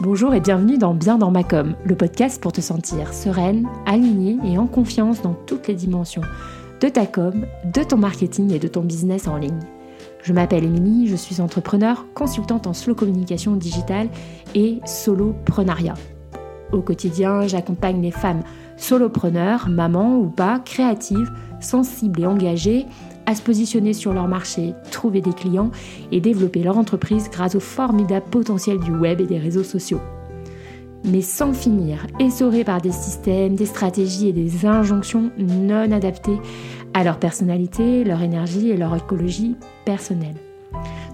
Bonjour et bienvenue dans Bien dans ma com, le podcast pour te sentir sereine, alignée et en confiance dans toutes les dimensions de ta com, de ton marketing et de ton business en ligne. Je m'appelle Émilie, je suis entrepreneur, consultante en slow communication digitale et soloprenariat. Au quotidien, j'accompagne les femmes solopreneurs, mamans ou pas, créatives, sensibles et engagées à se positionner sur leur marché, trouver des clients et développer leur entreprise grâce au formidable potentiel du web et des réseaux sociaux. Mais sans finir, essorés par des systèmes, des stratégies et des injonctions non adaptées à leur personnalité, leur énergie et leur écologie personnelle.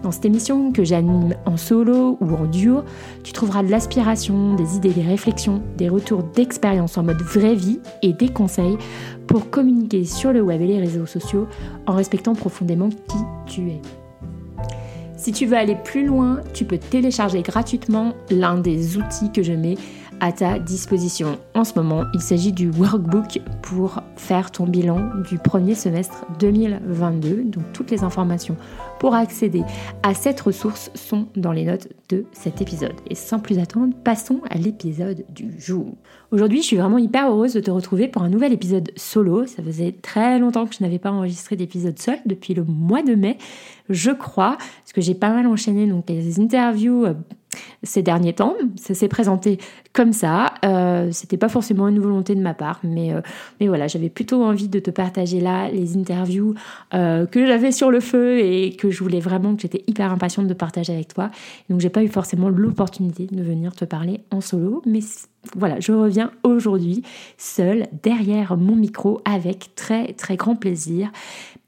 Dans cette émission que j'anime en solo ou en duo, tu trouveras de l'aspiration, des idées, des réflexions, des retours d'expérience en mode vraie vie et des conseils pour communiquer sur le web et les réseaux sociaux en respectant profondément qui tu es. Si tu veux aller plus loin, tu peux télécharger gratuitement l'un des outils que je mets à ta disposition. En ce moment, il s'agit du workbook pour faire ton bilan du premier semestre 2022. Donc toutes les informations pour accéder à cette ressource sont dans les notes de cet épisode. Et sans plus attendre, passons à l'épisode du jour. Aujourd'hui, je suis vraiment hyper heureuse de te retrouver pour un nouvel épisode solo. Ça faisait très longtemps que je n'avais pas enregistré d'épisode seul depuis le mois de mai, je crois, parce que j'ai pas mal enchaîné donc les interviews euh, ces derniers temps. Ça s'est présenté comme ça. Euh, C'était pas forcément une volonté de ma part, mais, euh, mais voilà, j'avais plutôt envie de te partager là les interviews euh, que j'avais sur le feu et que je voulais vraiment, que j'étais hyper impatiente de partager avec toi. Donc j'ai pas eu forcément l'opportunité de venir te parler en solo, mais voilà, je reviens aujourd'hui seule derrière mon micro avec très très grand plaisir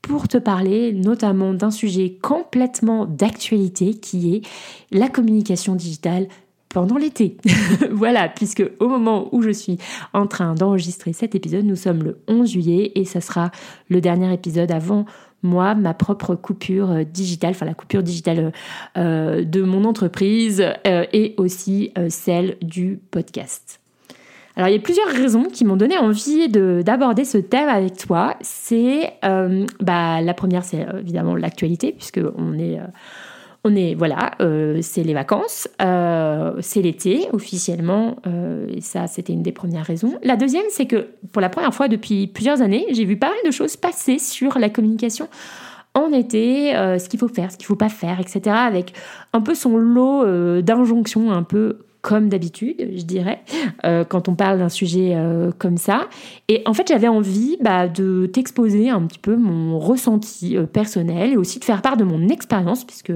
pour te parler notamment d'un sujet complètement d'actualité qui est la communication digitale pendant l'été. voilà, puisque au moment où je suis en train d'enregistrer cet épisode, nous sommes le 11 juillet et ça sera le dernier épisode avant moi, ma propre coupure euh, digitale, enfin la coupure digitale euh, de mon entreprise euh, et aussi celle du podcast. Alors il y a plusieurs raisons qui m'ont donné envie d'aborder ce thème avec toi. C'est euh, bah, la première, c'est euh, évidemment l'actualité puisque on est euh, on est voilà, c'est les vacances, c'est l'été officiellement, et ça c'était une des premières raisons. La deuxième, c'est que pour la première fois depuis plusieurs années, j'ai vu pas mal de choses passer sur la communication en été, ce qu'il faut faire, ce qu'il faut pas faire, etc. Avec un peu son lot d'injonctions un peu comme d'habitude, je dirais, euh, quand on parle d'un sujet euh, comme ça. Et en fait, j'avais envie bah, de t'exposer un petit peu mon ressenti euh, personnel et aussi de faire part de mon expérience, puisque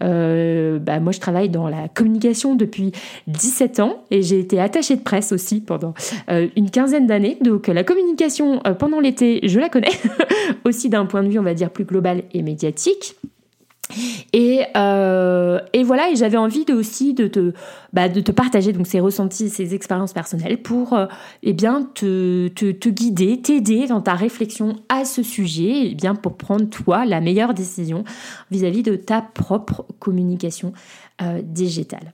bah, moi, je travaille dans la communication depuis 17 ans et j'ai été attachée de presse aussi pendant une quinzaine d'années. Donc, la communication pendant l'été, je la connais, aussi d'un point de vue, on va dire, plus global et médiatique. Et, euh, et, voilà, j'avais envie aussi de te, bah, de te partager donc ces ressentis, ces expériences personnelles pour euh, eh bien te, guider, t'aider dans ta réflexion à ce sujet, et eh bien pour prendre toi la meilleure décision vis-à-vis de ta propre communication euh, digitale.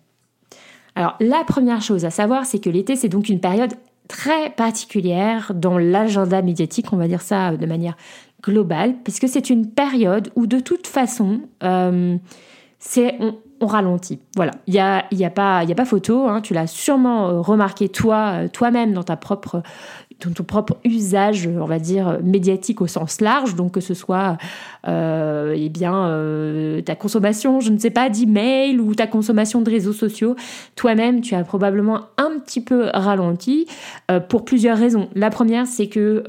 Alors la première chose à savoir, c'est que l'été c'est donc une période très particulière dans l'agenda médiatique, on va dire ça de manière globale, puisque c'est une période où de toute façon, euh, c'est on, ralentit. Voilà, il n'y a, y a, pas, y a pas photo, hein. tu l'as sûrement euh, remarqué toi, euh, toi-même dans ta propre ton, propre usage, on va dire, médiatique au sens large, donc que ce soit euh, eh bien, euh, ta consommation, je ne sais pas, d'emails ou ta consommation de réseaux sociaux, toi-même, tu as probablement un petit peu ralenti euh, pour plusieurs raisons. La première, c'est que,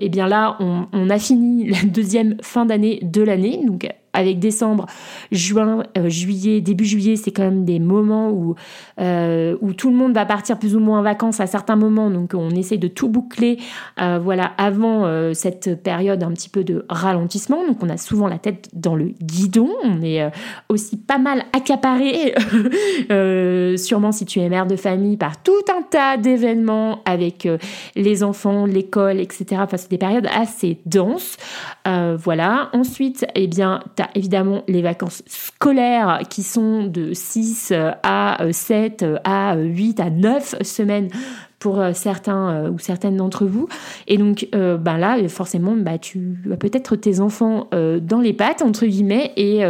eh bien là, on, on a fini la deuxième fin d'année de l'année, donc avec décembre, juin, euh, juillet, début juillet, c'est quand même des moments où, euh, où tout le monde va partir plus ou moins en vacances à certains moments. Donc on essaie de tout boucler euh, voilà, avant cette période un petit peu de ralentissement. Donc on a souvent la tête dans le guidon. On est aussi pas mal accaparé, sûrement si tu es mère de famille, par tout un tas d'événements avec les enfants, l'école, etc. Enfin, c'est des périodes assez denses. voilà. Ensuite, eh bien, tu évidemment les vacances scolaires qui sont de 6 à 7 à 8 à 9 semaines pour certains ou certaines d'entre vous. Et donc, ben là, forcément, bah, tu as peut-être tes enfants dans les pattes, entre guillemets, et,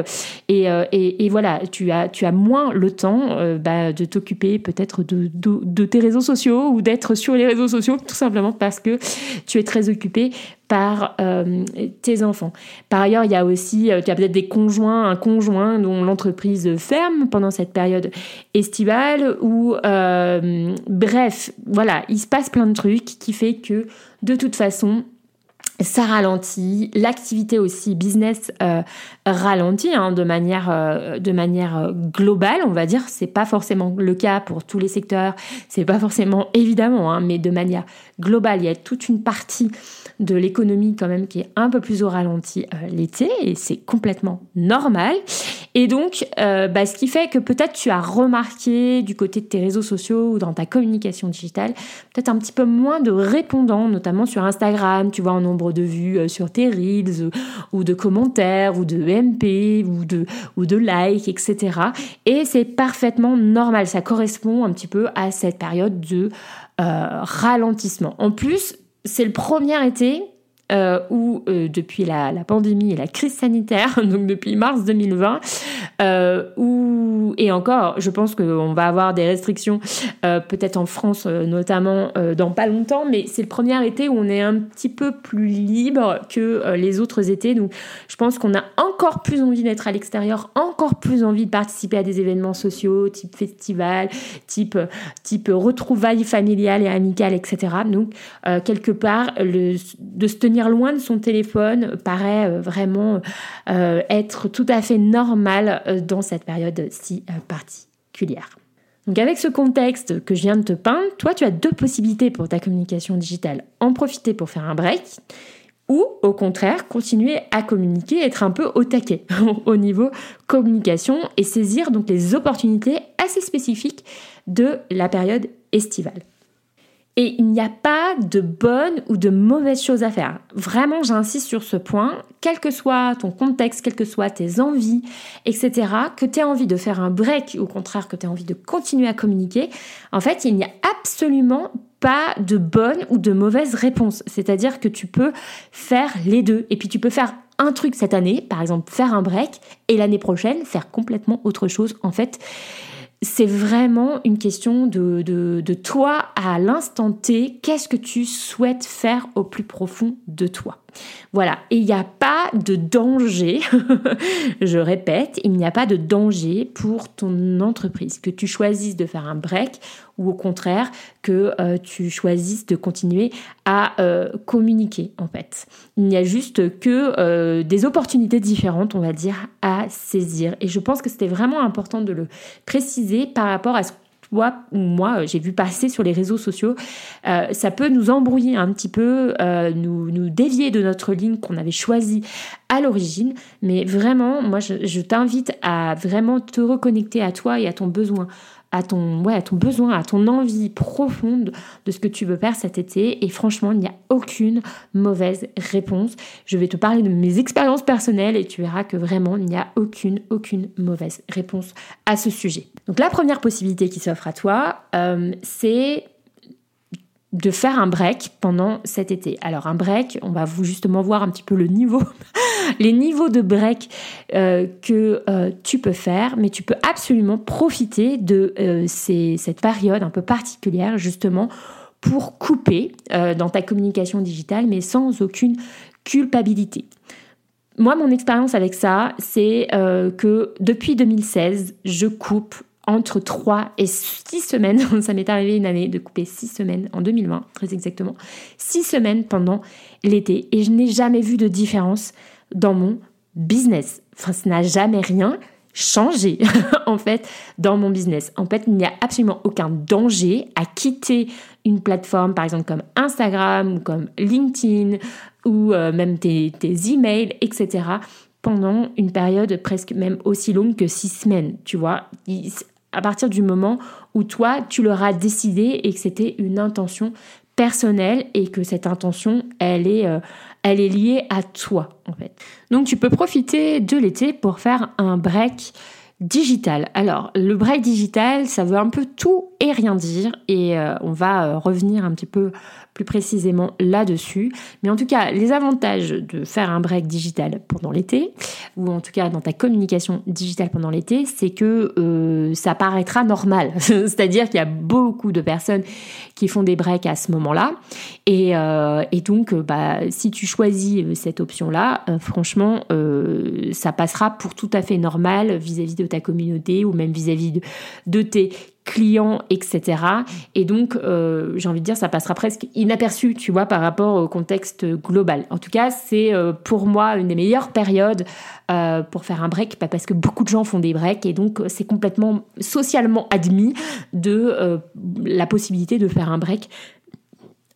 et, et, voilà, tu as, tu as moins le temps bah, de t'occuper peut-être de, de, tes réseaux sociaux ou d'être sur les réseaux sociaux, tout simplement parce que tu es très occupé par euh, tes enfants. Par ailleurs, il y a aussi, euh, tu as peut-être des conjoints, un conjoint dont l'entreprise ferme pendant cette période estivale, ou euh, bref, voilà, il se passe plein de trucs qui fait que de toute façon, ça ralentit, l'activité aussi business euh, ralentit hein, de manière euh, euh, globale, on va dire. C'est pas forcément le cas pour tous les secteurs, c'est pas forcément évidemment, hein, mais de manière globale, il y a toute une partie de l'économie quand même qui est un peu plus au ralenti l'été et c'est complètement normal. Et donc, bah, ce qui fait que peut-être tu as remarqué du côté de tes réseaux sociaux ou dans ta communication digitale, peut-être un petit peu moins de répondants, notamment sur Instagram. Tu vois en nombre de vues euh, sur tes reels ou de commentaires ou de MP ou de, ou de likes, etc. Et c'est parfaitement normal. Ça correspond un petit peu à cette période de euh, ralentissement. En plus, c'est le premier été euh, où euh, depuis la, pandémie et la crise sanitaire, donc depuis mars 2020, euh, et encore, je pense qu'on va avoir des restrictions, euh, peut-être en France euh, notamment, dans pas longtemps, mais c'est le premier été où on est un petit peu plus libre que les autres étés. Donc je pense qu'on a encore plus envie d'être à l'extérieur, encore plus envie de participer à des événements sociaux, type festival, type, type retrouvailles familiales et amicales, etc. Donc quelque part, de se tenir loin de son téléphone paraît euh, vraiment euh, être tout à fait normal euh, dans cette période si particulière. Donc avec ce contexte que je viens de te peindre, toi tu as deux possibilités pour ta communication digitale. En profiter pour faire un break ou au contraire continuer à communiquer, être un peu au taquet au niveau communication et saisir donc les opportunités assez spécifiques de la période estivale. Et il n'y a pas de bonne ou de mauvaise chose à faire. Vraiment, j'insiste sur ce point, quel que soit ton contexte, quelles que soient tes envies, etc., que tu aies envie de faire un break ou au contraire que tu aies envie de continuer à communiquer, en fait, il n'y a absolument pas de bonne ou de mauvaise réponse. C'est-à-dire que tu peux faire les deux. Et puis tu peux faire un truc cette année, par exemple faire un break, et l'année prochaine faire complètement autre chose. En fait, c'est vraiment une question de, de, toi à l'instant T. Qu'est-ce que tu souhaites faire au plus profond de toi? Voilà. Et il n'y a pas de danger, je répète, il n'y a pas de danger pour ton entreprise. Que tu choisisses de faire un break ou au contraire que euh, tu choisisses de continuer à euh, communiquer en fait. Il n'y a juste que euh, des opportunités différentes, on va dire, à saisir. Et je pense que c'était vraiment important de le préciser par rapport à ce ou moi, j'ai vu passer sur les réseaux sociaux, ça peut nous embrouiller un petit peu, nous, nous dévier de notre ligne qu'on avait choisie à l'origine. Mais vraiment, moi, je t'invite à vraiment te reconnecter à toi et à ton besoin à ton, ouais, à ton besoin, à ton envie profonde de ce que tu veux faire cet été. Et franchement, il n'y a aucune mauvaise réponse. Je vais te parler de mes expériences personnelles et tu verras que vraiment, il n'y a aucune, aucune mauvaise réponse à ce sujet. Donc la première possibilité qui s'offre à toi, euh, c'est de faire un break pendant cet été. Alors un break, on va vous justement voir un petit peu le niveau, les niveaux de break euh, que euh, tu peux faire, mais tu peux absolument profiter de euh, cette période un peu particulière justement pour couper dans ta communication digitale, mais sans aucune culpabilité. Moi, mon expérience avec ça, c'est que depuis 2016, je coupe entre 3 et 6 semaines. Ça m'est arrivé une année de couper 6 semaines en 2020, très exactement. 6 semaines pendant l'été. Et je n'ai jamais vu de différence dans mon business. Enfin, ça n'a jamais rien changé, en fait, dans mon business. En fait, il n'y a absolument aucun danger à quitter une plateforme, par exemple, comme Instagram ou comme LinkedIn ou euh, même tes, tes emails, etc pendant une période presque même aussi longue que six semaines, tu vois à partir du moment où toi, tu l'auras décidé et que c'était une intention personnelle et que cette intention, elle est, euh, elle est liée à toi, en fait. Donc, tu peux profiter de l'été pour faire un break Digital. Alors, le break digital, ça veut un peu tout et rien dire et euh, on va euh, revenir un petit peu plus précisément là-dessus. Mais en tout cas, les avantages de faire un break digital pendant l'été, ou en tout cas dans ta communication digitale pendant l'été, c'est que euh, ça paraîtra normal. C'est-à-dire qu'il y a beaucoup de personnes qui font des breaks à ce moment-là. Et, et donc, bah, si tu choisis cette option-là, franchement, ça passera pour tout à fait normal vis-à-vis de ta communauté ou même vis-à-vis de, tes clients, etc. Et donc, euh, j'ai envie de dire, ça passera presque inaperçu, tu vois, par rapport au contexte global. En tout cas, c'est euh, pour moi une des meilleures périodes euh, pour faire un break, pas parce que beaucoup de gens font des breaks, et donc c'est complètement socialement admis de la possibilité de faire un break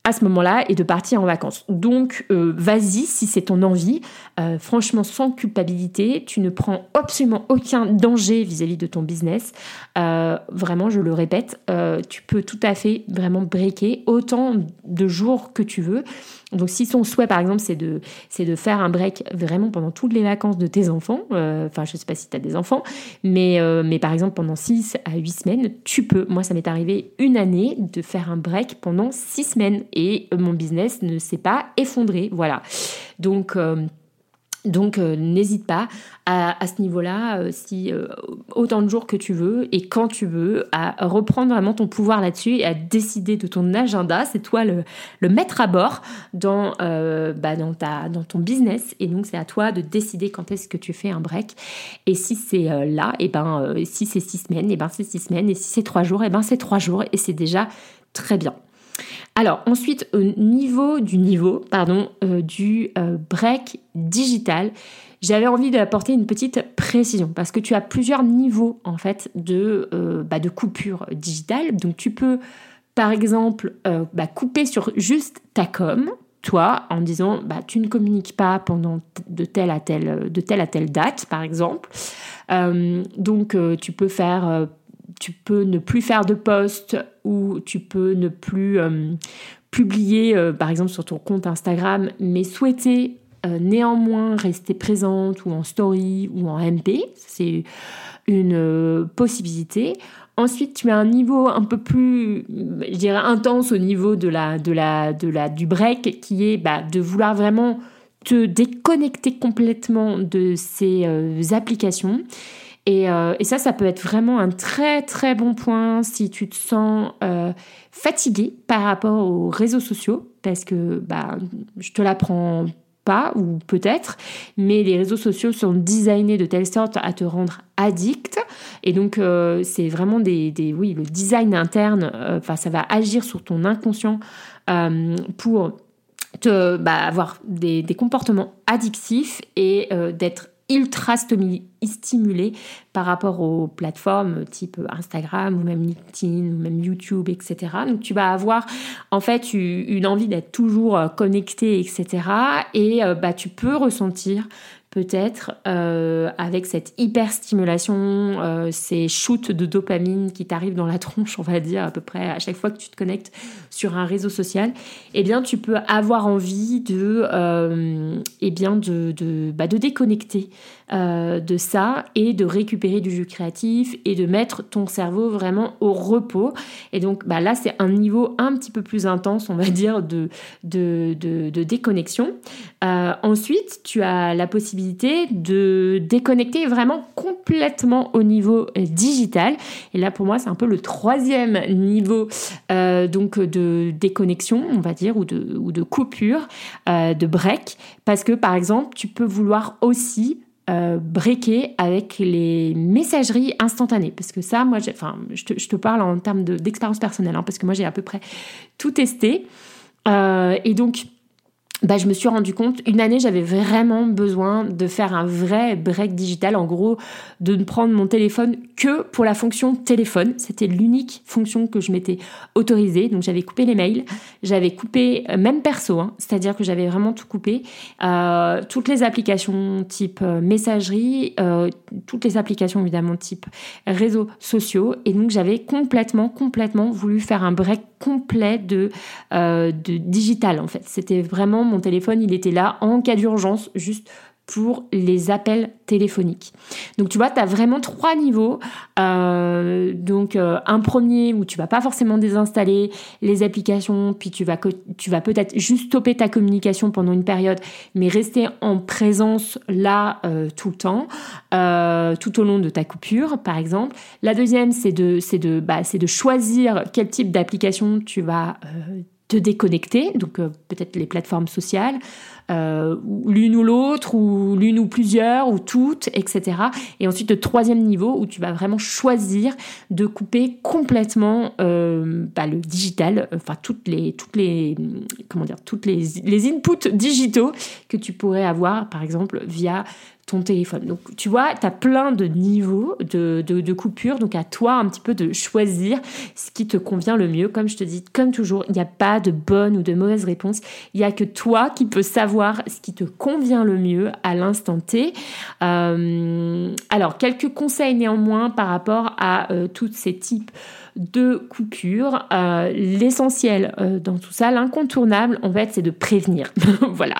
à ce moment-là et de partir en vacances. Donc, euh, vas-y si c'est ton envie. Euh, franchement, sans culpabilité, tu ne prends absolument aucun danger vis-à-vis de ton business. Euh, vraiment, je le répète, tu peux tout à fait vraiment breaker autant de jours que tu veux. Donc si son souhait par exemple c'est de, c'est de faire un break vraiment pendant toutes les vacances de tes enfants, euh, enfin je sais pas si tu as des enfants, mais, euh, mais par exemple pendant 6 à 8 semaines, tu peux. Moi ça m'est arrivé une année de faire un break pendant 6 semaines et mon business ne s'est pas effondré. Voilà. Donc... Euh, donc euh, n'hésite pas à, ce niveau-là, euh, si euh, autant de jours que tu veux et quand tu veux, à reprendre vraiment ton pouvoir là-dessus et à décider de ton agenda. C'est toi le, le maître à bord dans, bah, dans, ton business et donc c'est à toi de décider quand est-ce que tu fais un break. Et si c'est là, et ben si c'est six semaines, et ben c'est six semaines. Et si c'est trois jours, et ben c'est trois jours et c'est déjà très bien. Alors ensuite, au niveau du niveau, euh, du euh, break digital, j'avais envie d'apporter une petite précision parce que tu as plusieurs niveaux en fait de, euh, bah, de coupure digitale. Donc tu peux par exemple bah, couper sur juste ta com, toi, en disant bah, tu ne communiques pas pendant de telle à telle, de telle à telle date, par exemple. donc tu peux faire tu peux ne plus faire de posts ou tu peux ne plus euh, publier, euh, par exemple, sur ton compte Instagram, mais souhaiter euh, néanmoins rester présente ou en story ou en MP. C'est une possibilité. Ensuite, tu as un niveau un peu plus, je dirais, intense au niveau de la, de la, de la, du break, qui est bah, de vouloir vraiment te déconnecter complètement de ces applications euh, et, ça, ça peut être vraiment un très très bon point si tu te sens euh, fatigué par rapport aux réseaux sociaux, parce que bah, je te l'apprends pas, ou peut-être, mais les réseaux sociaux sont designés de telle sorte à te rendre addict. Et donc, euh, c'est vraiment des, Oui, le design interne, enfin, ça va agir sur ton inconscient pour te, bah, avoir des, des, comportements addictifs et d'être ultra stimulé par rapport aux plateformes type Instagram ou même LinkedIn ou même YouTube, etc. Donc tu vas avoir en fait une envie d'être toujours connecté, etc. Et euh, bah, tu peux ressentir peut-être euh, avec cette hyperstimulation, euh, ces shoots de dopamine qui t'arrivent dans la tronche, on va dire à peu près à chaque fois que tu te connectes sur un réseau social, eh bien tu peux avoir envie de, euh, eh bien de, de, bah, de déconnecter euh, de ça et de récupérer du jus créatif et de mettre ton cerveau vraiment au repos. Et donc bah, là c'est un niveau un petit peu plus intense, on va dire, de, de, de déconnexion. ensuite, tu as la possibilité de déconnecter vraiment complètement au niveau euh, digital. Et là, pour moi, c'est un peu le troisième niveau euh, donc de déconnexion, on va dire, ou de, ou de coupure, euh, de break. Parce que, par exemple, tu peux vouloir aussi euh, avec les messageries instantanées. Parce que ça, moi, enfin, je te, parle en termes d'expérience personnelle, hein, parce que moi, j'ai à peu près tout testé. et donc, bah, je me suis rendu compte, une année, j'avais vraiment besoin de faire un vrai break digital, en gros, de ne prendre mon téléphone que pour la fonction téléphone. C'était l'unique fonction que je m'étais autorisée. Donc j'avais coupé les mails, j'avais coupé, euh, même perso, hein, c'est-à-dire que j'avais vraiment tout coupé. Euh, toutes les applications type euh, messagerie, toutes les applications évidemment type réseaux sociaux. Et donc j'avais complètement, complètement voulu faire un break complet de, euh, de digital en fait. C'était vraiment mon téléphone, il était là en cas d'urgence, juste pour les appels téléphoniques. Donc tu vois, tu as vraiment trois niveaux. Euh, donc euh, un premier où tu vas pas forcément désinstaller les applications, puis tu vas, peut-être juste stopper ta communication pendant une période, mais rester en présence là euh, tout le temps, tout au long de ta coupure par exemple. La deuxième, c'est de, de, bah, de choisir quel type d'application tu vas te déconnecter, donc peut-être les plateformes sociales, euh, l'une ou l'autre, ou l'une ou plusieurs, ou toutes, etc. Et ensuite le troisième niveau où tu vas vraiment choisir de couper complètement euh, bah, le digital, enfin toutes les, toutes les, comment dire, toutes les, les inputs digitaux que tu pourrais avoir, par exemple via ton téléphone. Donc tu vois, tu as plein de niveaux de, de, coupure, donc à toi un petit peu de choisir ce qui te convient le mieux. Comme je te dis, comme toujours, il n'y a pas de bonne ou de mauvaise réponse, il n'y a que toi qui peux savoir ce qui te convient le mieux à l'instant T. Euh, alors, quelques conseils néanmoins par rapport à euh, tous ces types de coupure. Euh, l'essentiel euh, dans tout ça, l'incontournable, en fait, c'est de prévenir. voilà,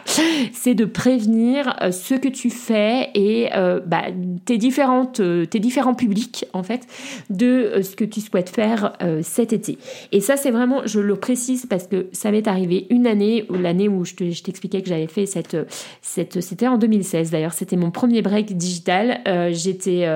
c'est de prévenir euh, ce que tu fais et bah, tes, différentes, tes différents publics, en fait, de ce que tu souhaites faire cet été. Et ça, c'est vraiment, je le précise parce que ça m'est arrivé une année, l'année où je t'expliquais que j'avais fait cette, cette c'était en 2016 d'ailleurs, c'était mon premier break digital. J'étais,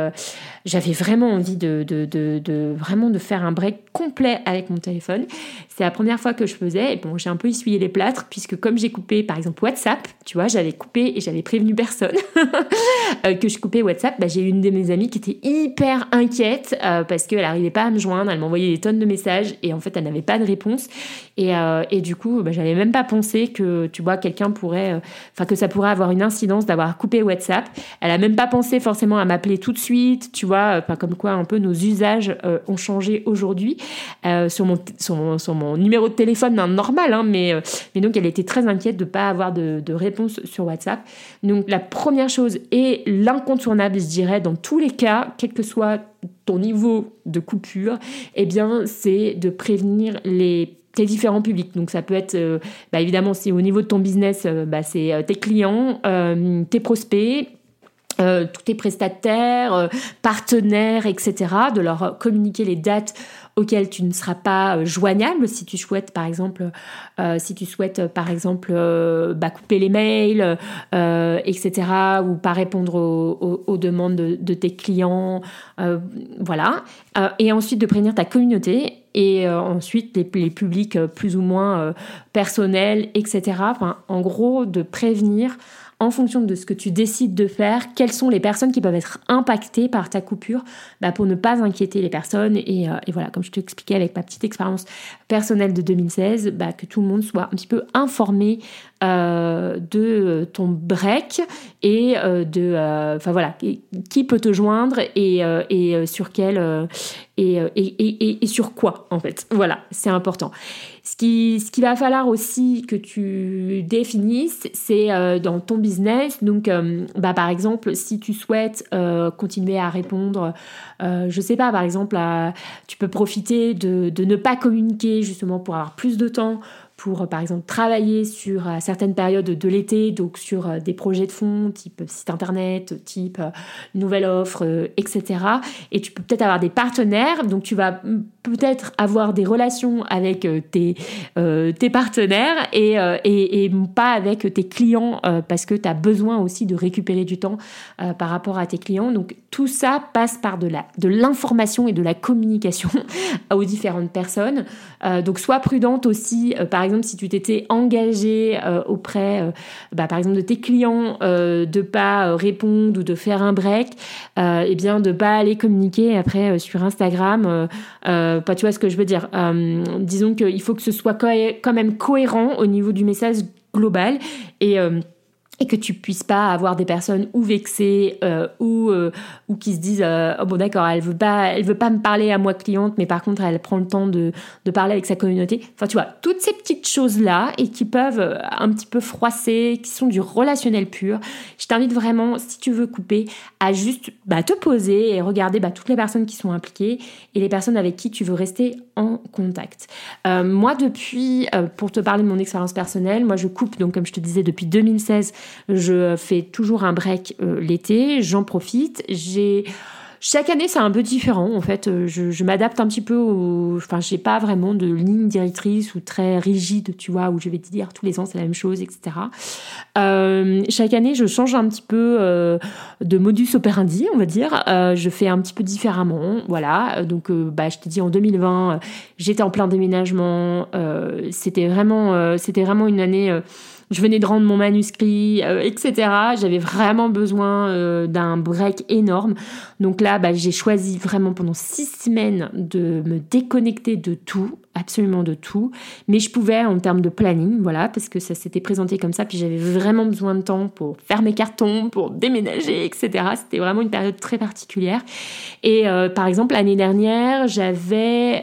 j'avais vraiment envie de, de, de, de, vraiment de faire break complet avec mon téléphone. C'est la première fois que je faisais. Et bon, j'ai un peu essuyé les plâtres, puisque comme j'ai coupé, par exemple, WhatsApp, tu vois, j'avais coupé et j'avais prévenu personne euh, que je coupais WhatsApp. Bah, j'ai une de mes amies qui était hyper inquiète euh, parce qu'elle n'arrivait pas à me joindre. Elle m'envoyait des tonnes de messages et en fait, elle n'avait pas de réponse. Et, euh, et du coup, bah, j'avais même pas pensé que, tu vois, quelqu'un pourrait, enfin, que ça pourrait avoir une incidence d'avoir coupé WhatsApp. Elle a même pas pensé forcément à m'appeler tout de suite, tu vois, comme quoi un peu nos usages ont changé aujourd'hui sur mon, sur mon numéro de téléphone normal, hein, mais, euh, mais donc elle était très inquiète de ne pas avoir de, réponse sur WhatsApp. Donc la première chose et l'incontournable, je dirais, dans tous les cas, quel que soit ton niveau de coupure, eh bien, c'est de prévenir les tes différents publics. Donc ça peut être, euh, bah, évidemment, si au niveau de ton business, euh, bah, c'est tes clients, tes prospects, tous tes prestataires, partenaires, etc., de leur communiquer les dates auquel tu ne seras pas euh, joignable si tu souhaites par exemple euh, si tu souhaites euh, par exemple bah, couper les mails etc ou pas répondre aux, demandes de, tes clients voilà. Et ensuite de prévenir ta communauté et ensuite les, les, publics plus ou moins personnels etc enfin, en gros de prévenir en fonction de ce que tu décides de faire, quelles sont les personnes qui peuvent être impactées par ta coupure bah, pour ne pas inquiéter les personnes. Et, euh, voilà, comme je te expliquais avec ma petite expérience personnelle de 2016, bah, que tout le monde soit un petit peu informé euh, de ton break et euh, de, voilà, qui peut te joindre et, et sur quel et, et, et, sur quoi en fait. Voilà, c'est important. Ce qui, ce qu'il va falloir aussi que tu définisses, c'est euh, dans ton business. Donc, euh, bah, par exemple, si tu souhaites euh, continuer à répondre, je sais pas, par exemple, tu peux profiter de, de ne pas communiquer justement pour avoir plus de temps pour, euh, par exemple, travailler sur euh, certaines périodes de l'été, donc sur euh, des projets de fonds, type site internet, type nouvelle offre, etc. Et tu peux peut-être avoir des partenaires, donc tu vas peut-être avoir des relations avec tes, tes partenaires et, et, et, pas avec tes clients parce que tu as besoin aussi de récupérer du temps par rapport à tes clients. Donc tout ça passe par de l'information de et de la communication aux différentes personnes. donc sois prudente aussi, par exemple, si tu t'étais engagé euh, auprès, euh, bah, par exemple, de tes clients, euh, de pas répondre ou de faire un break, et eh bien de pas aller communiquer après sur Instagram. Pas, tu vois ce que je veux dire. Disons qu'il faut que ce soit quand même cohérent au niveau du message global. Et et que tu puisses pas avoir des personnes ou vexées euh, ou euh, ou qui se disent euh, oh bon d'accord elle veut pas elle veut pas me parler à moi cliente mais par contre elle prend le temps de, de parler avec sa communauté. Enfin tu vois toutes ces petites choses là et qui peuvent un petit peu froisser qui sont du relationnel pur je t'invite vraiment si tu veux couper à juste bah, te poser et regarder bah, toutes les personnes qui sont impliquées et les personnes avec qui tu veux rester en contact. Moi depuis pour te parler de mon expérience personnelle moi je coupe donc comme je te disais depuis 2016 Je fais toujours un break l'été, j'en profite. J'ai chaque année, c'est un peu différent. En fait, euh, je, m'adapte un petit peu au. Enfin, j'ai pas vraiment de ligne directrice ou très rigide, tu vois, où je vais te dire tous les ans c'est la même chose, etc. Euh, chaque année, je change un petit peu euh, de modus operandi, on va dire. je fais un petit peu différemment, voilà. Donc, bah, je te dis, en 2020, j'étais en plein déménagement. c'était vraiment, c'était vraiment une année je venais de rendre mon manuscrit, euh, etc. J'avais vraiment besoin euh, d'un break énorme. Donc là, bah, j'ai choisi vraiment pendant six semaines de me déconnecter de tout, absolument de tout. Mais je pouvais en termes de planning, voilà, parce que ça s'était présenté comme ça. Puis j'avais vraiment besoin de temps pour faire mes cartons, pour déménager, etc. C'était vraiment une période très particulière. Et euh, par exemple, l'année dernière, j'avais...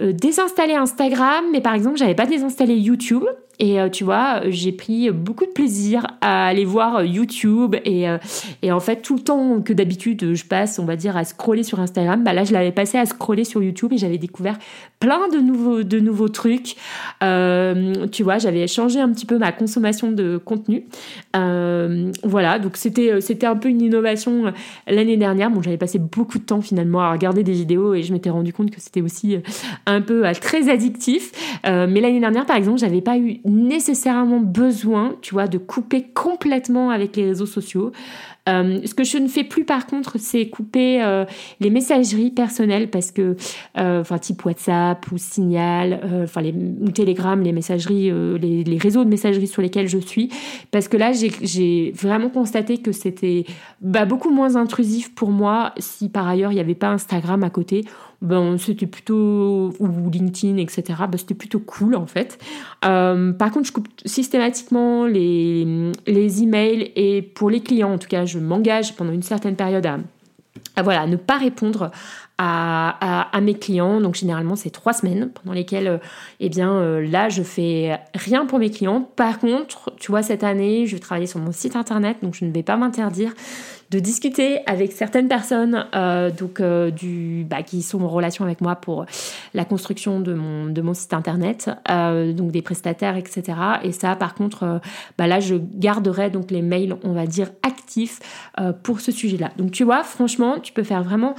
désinstallé Instagram, mais par exemple, j'avais pas désinstallé YouTube. Et euh, tu vois, j'ai pris beaucoup de plaisir à aller voir euh, YouTube et, euh, et en fait tout le temps que d'habitude je passe, on va dire, à scroller sur Instagram, bah là je l'avais passé à scroller sur YouTube et j'avais découvert plein de nouveaux, de nouveaux trucs. tu vois, j'avais changé un petit peu ma consommation de contenu. voilà, donc c'était c'était un peu une innovation l'année dernière. Bon, j'avais passé beaucoup de temps finalement à regarder des vidéos et je m'étais rendu compte que c'était aussi un peu très addictif. mais l'année dernière, par exemple, j'avais pas eu nécessairement besoin, tu vois, de couper complètement avec les réseaux sociaux. Euh, ce que je ne fais plus par contre, c'est couper euh, les messageries personnelles parce que, euh, enfin, type WhatsApp ou Signal, enfin, les, ou Telegram, les messageries, les, réseaux de messagerie sur lesquels je suis, parce que là, j'ai vraiment constaté que c'était bah, beaucoup moins intrusif pour moi si par ailleurs il n'y avait pas Instagram à côté ben c'était plutôt ou LinkedIn etc ben, c'était plutôt cool en fait euh, par contre je coupe systématiquement les les emails et pour les clients en tout cas je m'engage pendant une certaine période à voilà, ne pas répondre à, à, mes clients. Donc généralement c'est trois semaines pendant lesquelles, euh, eh bien euh, là je fais rien pour mes clients. Par contre, tu vois cette année je vais travailler sur mon site internet, donc je ne vais pas m'interdire de discuter avec certaines personnes euh, donc du bah, qui sont en relation avec moi pour la construction de mon de mon site internet, donc des prestataires etc. Et ça par contre, bah, là je garderai donc les mails on va dire actifs pour ce sujet-là. Donc tu vois franchement tu peux faire vraiment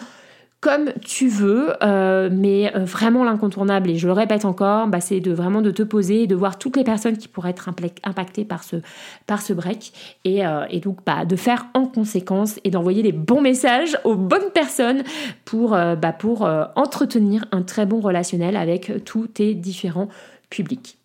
comme tu veux, euh, mais euh, vraiment l'incontournable, et je le répète encore, bah, c'est de vraiment de te poser et de voir toutes les personnes qui pourraient être impactées par ce, break, et, euh, et donc bah, de faire en conséquence et d'envoyer les bons messages aux bonnes personnes pour, bah, pour entretenir un très bon relationnel avec tous tes différents publics.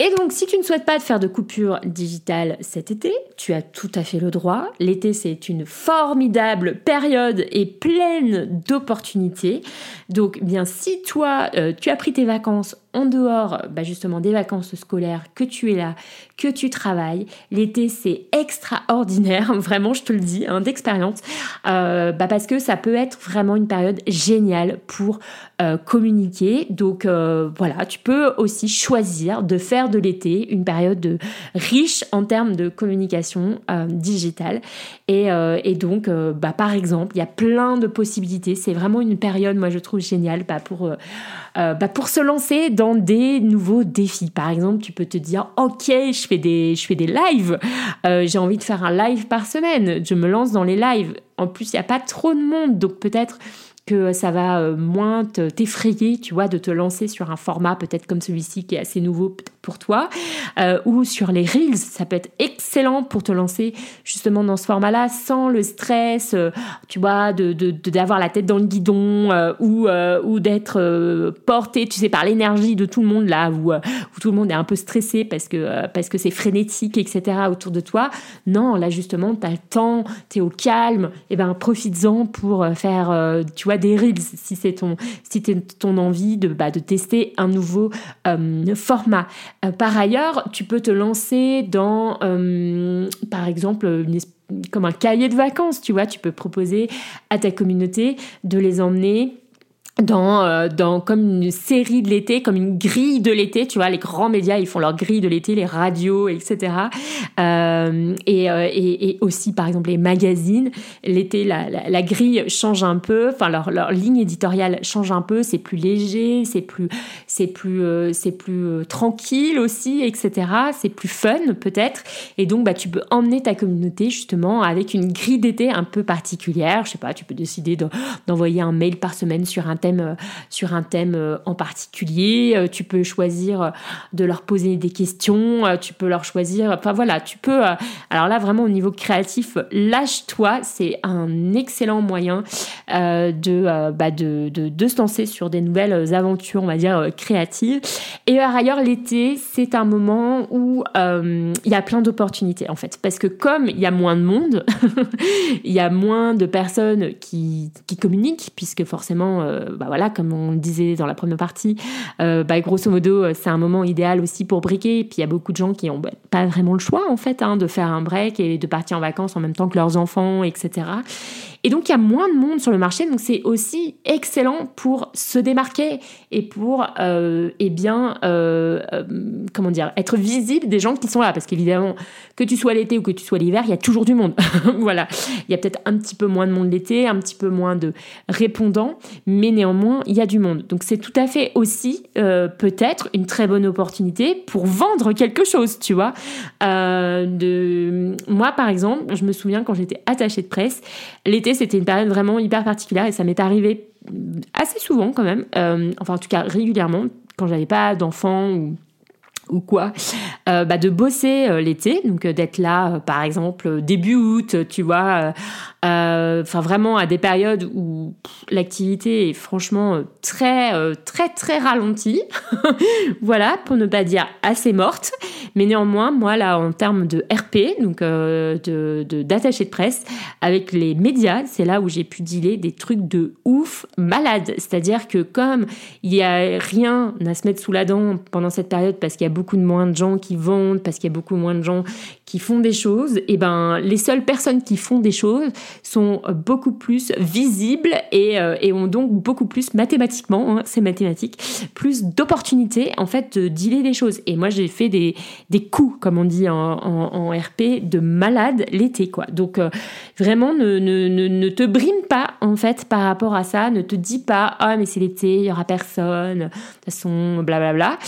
Et donc, si tu ne souhaites pas te faire de coupure digitale cet été, tu as tout à fait le droit. L'été, c'est une formidable période et pleine d'opportunités. Donc, bien, si toi, euh, tu as pris tes vacances en dehors bah, justement des vacances scolaires, que tu es là, que tu travailles, l'été c'est extraordinaire, vraiment je te le dis, hein, d'expérience, euh, bah, parce que ça peut être vraiment une période géniale pour euh, communiquer. Donc euh, voilà, tu peux aussi choisir de faire de l'été une période riche en termes de communication digitale. Et, donc, bah, par exemple, il y a plein de possibilités. C'est vraiment une période, moi je trouve géniale bah, pour, bah, pour se lancer dans des nouveaux défis. Par exemple, tu peux te dire, ok, je fais des, je fais des lives, euh, j'ai envie de faire un live par semaine, je me lance dans les lives. En plus, il n'y a pas trop de monde, donc peut-être que ça va euh, moins t'effrayer, tu vois, de te lancer sur un format peut-être comme celui-ci qui est assez nouveau pour toi, euh, ou sur les reels, ça peut être excellent pour te lancer justement dans ce format-là sans le stress, euh, tu vois, d'avoir la tête dans le guidon ou ou d'être porté, tu sais, par l'énergie de tout le monde là, où, tout le monde est un peu stressé parce que parce que c'est frénétique, etc. autour de toi. Non, là justement, tu as le temps, tu es au calme, et ben profites-en pour faire, tu vois, des reels si c'est ton, si ton envie de, bah, de tester un nouveau euh, format. Euh, par ailleurs, tu peux te lancer dans, euh, par exemple, comme un cahier de vacances, tu vois, tu peux proposer à ta communauté de les emmener dans, euh, dans comme une série de l'été, comme une grille de l'été, tu vois, les grands médias, ils font leur grille de l'été, les radios, etc. Euh, et, euh, et, et, aussi, par exemple, les magazines, l'été, la, la, grille change un peu, enfin, leur, leur ligne éditoriale change un peu, c'est plus léger, c'est plus, c'est plus, c'est plus tranquille aussi, etc. C'est plus fun, peut-être. Et donc, bah, tu peux emmener ta communauté, justement, avec une grille d'été un peu particulière. Je sais pas, tu peux décider d'envoyer un mail par semaine sur un euh, sur un thème euh, en particulier. Euh, tu peux choisir de leur poser des questions. Tu peux leur choisir. Enfin voilà, tu peux. Alors là, vraiment au niveau créatif, lâche-toi. C'est un excellent moyen de, bah de, de, de, se lancer sur des nouvelles aventures, on va dire créatives. Et par ailleurs, l'été, c'est un moment où il y a plein d'opportunités en fait, parce que comme il y a moins de monde, il y a moins de personnes qui, qui communiquent, puisque forcément, bah voilà, comme on le disait dans la première partie, euh, bah, grosso modo, euh, c'est un moment idéal aussi pour briquer. Et puis il y a beaucoup de gens qui n'ont bah, pas vraiment le choix en fait hein, de faire un break et de partir en vacances en même temps que leurs enfants, etc. Et donc il y a moins de monde sur le marché, donc c'est aussi excellent pour se démarquer et pour, euh, eh bien, euh, euh, comment dire, être visible des gens qui sont là, parce qu'évidemment, que tu sois l'été ou que tu sois l'hiver, il y a toujours du monde. voilà, il y a peut-être un petit peu moins de monde l'été, un petit peu moins de répondants, mais néanmoins il y a du monde. Donc c'est tout à fait aussi peut-être une très bonne opportunité pour vendre quelque chose, tu vois. de moi par exemple, je me souviens quand j'étais attachée de presse, l'été c'était une période vraiment hyper particulière et ça m'est arrivé assez souvent quand même, euh, enfin en tout cas régulièrement, quand j'avais pas d'enfants ou ou quoi, euh, bah de bosser euh, l'été, donc d'être là, par exemple début août, tu vois, enfin vraiment à des périodes où l'activité est franchement très très très ralentie, voilà, pour ne pas dire assez morte. Mais néanmoins, moi, là, en termes de RP, donc euh, de d'attaché de, presse, avec les médias, c'est là où j'ai pu dealer des trucs de ouf malade. C'est-à-dire que comme il n'y a rien à se mettre sous la dent pendant cette période parce qu'il y a beaucoup de moins de gens qui vendent, parce qu'il y a beaucoup moins de gens qui font des choses, et eh ben les seules personnes qui font des choses sont beaucoup plus visibles et, euh, et ont donc beaucoup plus mathématiquement, hein, c'est mathématique, plus d'opportunités en fait de dealer des choses. Et moi j'ai fait des, des coups, comme on dit en, RP, de malade l'été, quoi. Donc, euh, vraiment, ne, ne, ne, te brime pas, en fait, par rapport à ça. Ne te dis pas, ah, mais c'est l'été, il y aura personne, de toute façon, blablabla.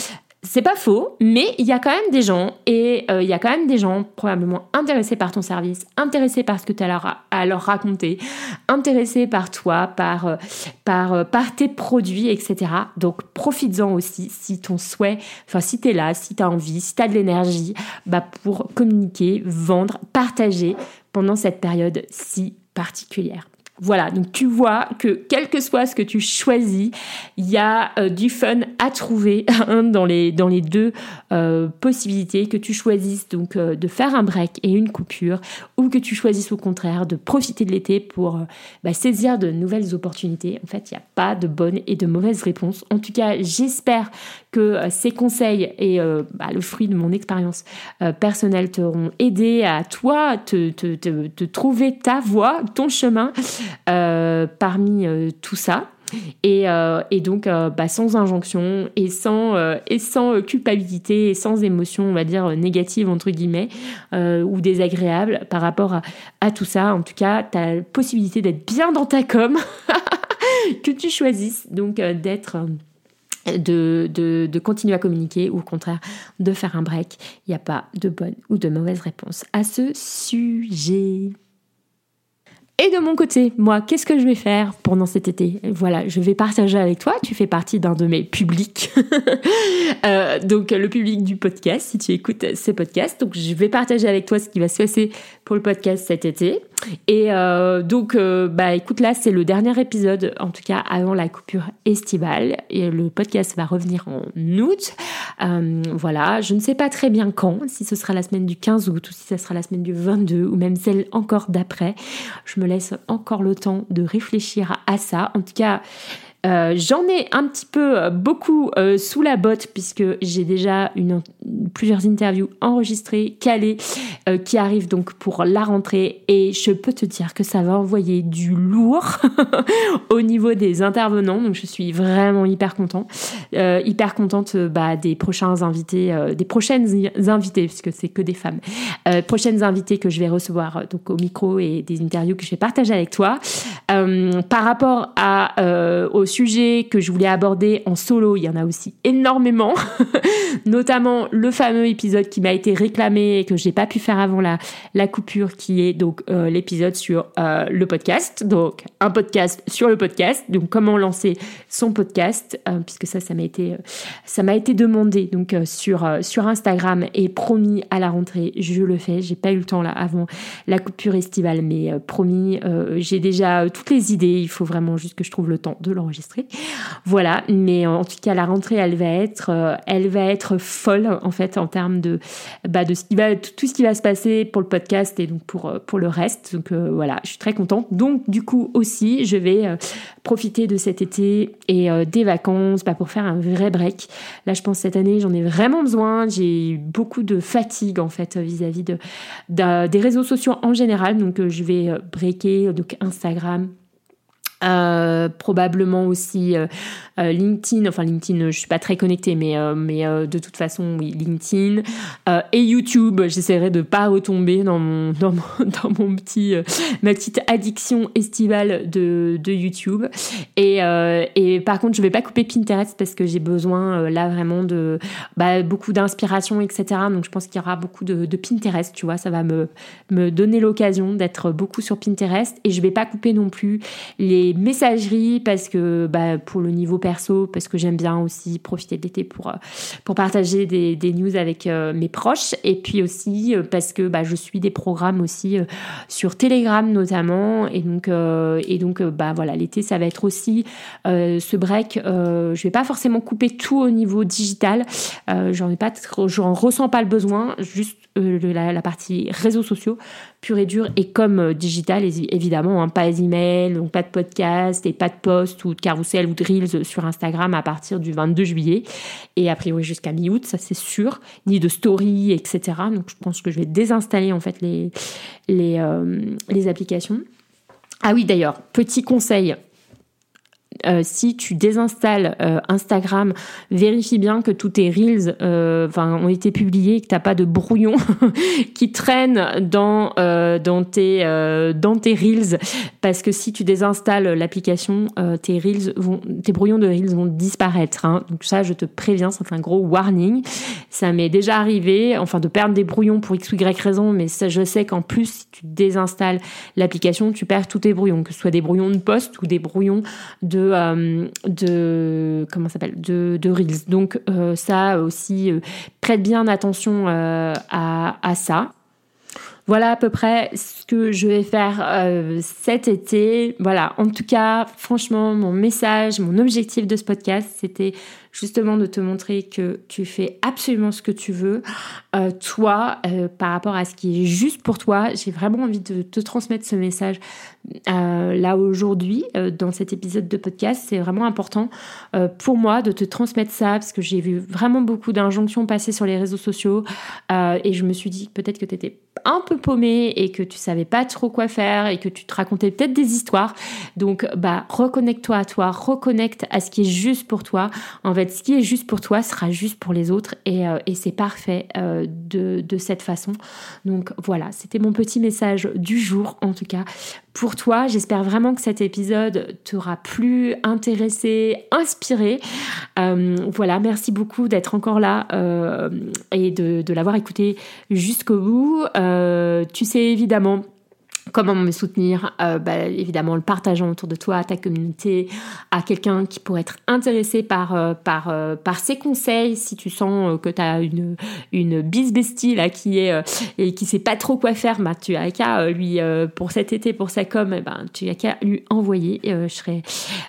C'est pas faux, mais il y a quand même des gens, et euh, il y a quand même des gens probablement intéressés par ton service, intéressés par ce que tu as à leur raconter, intéressés par toi, par, euh, par, euh, par tes produits, etc. Donc profites-en aussi si ton souhait, enfin si tu es là, si tu envie, si tu de l'énergie, bah, pour communiquer, vendre, partager pendant cette période si particulière. Voilà, donc tu vois que quel que soit ce que tu choisis, il y a euh, du fun à trouver hein, dans, les, deux euh, possibilités, que tu choisisses donc euh, de faire un break et une coupure, ou que tu choisisses au contraire de profiter de l'été pour bah, saisir de nouvelles opportunités. En fait, il n'y a pas de bonne et de mauvaise réponse. En tout cas, j'espère que ces conseils et bah, le fruit de mon expérience personnelle t'auront aidé à toi te, te, te, trouver ta voie, ton chemin. Euh, parmi euh, tout ça. Et, euh, et, donc bah, sans injonction et sans, et sans culpabilité et sans émotion, on va dire, négative, entre guillemets, ou désagréable par rapport à, à, tout ça. En tout cas, tu as la possibilité d'être bien dans ta com, que tu choisisses donc d'être... De, de, continuer à communiquer ou au contraire de faire un break. Il n'y a pas de bonne ou de mauvaise réponse à ce sujet. Et de mon côté, moi, qu'est-ce que je vais faire pendant cet été? Voilà, je vais partager avec toi. Tu fais partie d'un de mes publics. euh, donc, le public du podcast, si tu écoutes ces podcasts. Donc, je vais partager avec toi ce qui va se passer pour le podcast cet été. Et euh, donc, euh, bah, écoute, là, c'est le dernier épisode, en tout cas avant la coupure estivale. Et le podcast va revenir en août. Euh, voilà, je ne sais pas très bien quand, si ce sera la semaine du 15 août ou si ce sera la semaine du 22 ou même celle encore d'après. Je me laisse encore le temps de réfléchir à ça. En tout cas, euh, j'en ai un petit peu euh, beaucoup euh, sous la botte puisque j'ai déjà une, plusieurs interviews enregistrées, calées, qui arrivent donc pour la rentrée. Et je peux te dire que ça va envoyer du lourd au niveau des intervenants. Donc je suis vraiment hyper content, hyper contente bah, des prochains invités, des prochaines invités, puisque c'est que des femmes, prochaines invités que je vais recevoir donc au micro et des interviews que je vais partager avec toi. Par rapport à, au sujet que je voulais aborder en solo, il y en a aussi énormément, notamment le fameux épisode qui m'a été réclamé et que j'ai pas pu faire avant la, la coupure, qui est donc euh, l'épisode sur euh, le podcast, donc un podcast sur le podcast, donc comment lancer son podcast, euh, puisque ça, ça m'a été, été demandé. Donc sur sur Instagram. Et promis à la rentrée, je le fais. J'ai pas eu le temps là avant la coupure estivale, mais promis, j'ai déjà toutes les idées. Il faut vraiment juste que je trouve le temps de l'enregistrer. Voilà, mais en tout cas la rentrée, elle va être, euh, elle va être folle en fait en termes de, bah, de ce qui va, tout ce qui va se passer pour le podcast et donc pour euh, pour le reste. Donc euh, voilà, je suis très contente. Donc du coup aussi, je vais profiter de cet été et des vacances bah, pour faire un vrai break. Là, je pense cette année, j'en ai vraiment besoin. J'ai beaucoup de fatigue en fait vis-à-vis de, des réseaux sociaux en général. Donc je vais breaker donc Instagram, euh, probablement aussi euh, euh, LinkedIn, enfin LinkedIn, je suis pas très connectée, mais mais de toute façon oui LinkedIn et YouTube. J'essaierai de pas retomber dans mon dans mon, petit ma petite addiction estivale de, de YouTube. Et et par contre, je vais pas couper Pinterest parce que j'ai besoin là vraiment de bah, beaucoup d'inspiration, etc. Donc je pense qu'il y aura beaucoup de, Pinterest. Tu vois, ça va me me donner l'occasion d'être beaucoup sur Pinterest et je vais pas couper non plus les messageries parce que bah, pour le niveau perso, parce que j'aime bien aussi profiter de l'été pour, euh, pour partager des, des news avec euh, mes proches. Et puis aussi euh, parce que bah, je suis des programmes aussi sur Telegram notamment. Et donc, et donc bah, voilà, l'été ça va être aussi ce break. je vais pas forcément couper tout au niveau digital, j'en ai pas, j'en ressens pas le besoin, juste la, la, partie réseaux sociaux pur et dur et comme digital évidemment, hein, pas d'email, donc pas de podcast et pas de post ou de carousel ou de reels sur Instagram à partir du 22 juillet et a priori jusqu'à mi-août, ça c'est sûr, ni de story, etc. Donc je pense que je vais désinstaller en fait les, euh, les applications. Ah oui d'ailleurs, petit conseil, euh, si tu désinstalles euh, Instagram, vérifie bien que tous tes reels euh, ont été publiés, que tu n'as pas de brouillon qui traîne dans, dans, tes, dans tes reels. Parce que si tu désinstalles l'application, tes, reels tes brouillons de reels vont disparaître. Hein. Donc ça, je te préviens, c'est un gros warning. Ça m'est déjà arrivé, enfin de perdre des brouillons pour x ou y raison, mais je sais qu'en plus, si tu désinstalles l'application, tu perds tous tes brouillons, que ce soit des brouillons de poste ou des brouillons de euh, de, comment s'appelle de, de reels. Donc euh, ça aussi euh, prête bien attention à, à ça. Voilà à peu près ce que je vais faire cet été. Voilà, en tout cas, franchement, mon message, mon objectif de ce podcast, c'était justement de te montrer que tu fais absolument ce que tu veux, euh, toi, euh, par rapport à ce qui est juste pour toi. J'ai vraiment envie de te transmettre ce message euh, là aujourd'hui, dans cet épisode de podcast. C'est vraiment important pour moi de te transmettre ça, parce que j'ai vu vraiment beaucoup d'injonctions passer sur les réseaux sociaux, et je me suis dit peut-être que tu étais un peu paumé et que tu savais pas trop quoi faire et que tu te racontais peut-être des histoires. Donc, bah, reconnecte-toi à toi, reconnecte à ce qui est juste pour toi. Ce qui est juste pour toi sera juste pour les autres et, euh, c'est parfait euh, de, cette façon. Donc voilà, c'était mon petit message du jour en tout cas pour toi. J'espère vraiment que cet épisode t'aura plu, intéressé, inspiré. Euh, voilà, merci beaucoup d'être encore là et de l'avoir écouté jusqu'au bout. tu sais évidemment Comment me soutenir euh, bah, Évidemment, le partageant autour de toi, à ta communauté, à quelqu'un qui pourrait être intéressé par, euh, par, euh, par ces conseils. Si tu sens que tu as une, une bestie là qui est et qui sait pas trop quoi faire, bah, tu as qu'à lui pour cet été, pour sa com, eh ben, tu as qu'à lui envoyer. je serais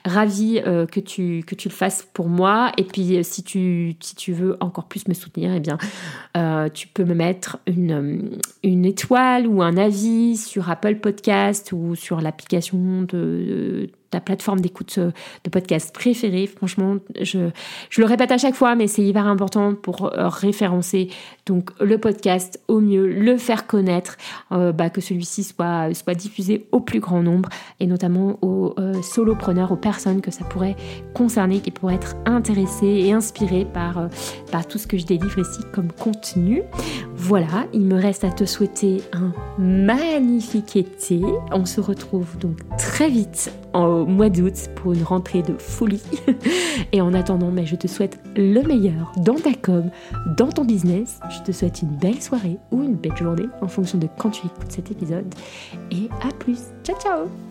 ravie que tu que tu le fasses pour moi. Et puis si tu si tu veux encore plus me soutenir, eh bien tu peux me mettre une une étoile ou un avis sur Apple Podcast ou sur l'application de, ta plateforme d'écoute euh, de podcast préférée. Franchement, je, je le répète à chaque fois, mais c'est hyper important pour euh, référencer donc le podcast au mieux, le faire connaître, euh, bah, que celui-ci soit, soit diffusé au plus grand nombre et notamment aux solopreneurs, aux personnes que ça pourrait concerner, qui pourraient être intéressées et inspirées par, par tout ce que je délivre ici comme contenu. Voilà, il me reste à te souhaiter un magnifique été. On se retrouve donc très vite mois d'août pour une rentrée de folie. Et en attendant, mais je te souhaite le meilleur dans ta com, dans ton business. Je te souhaite une belle soirée ou une belle journée en fonction de quand tu écoutes cet épisode. Et à plus. Ciao ciao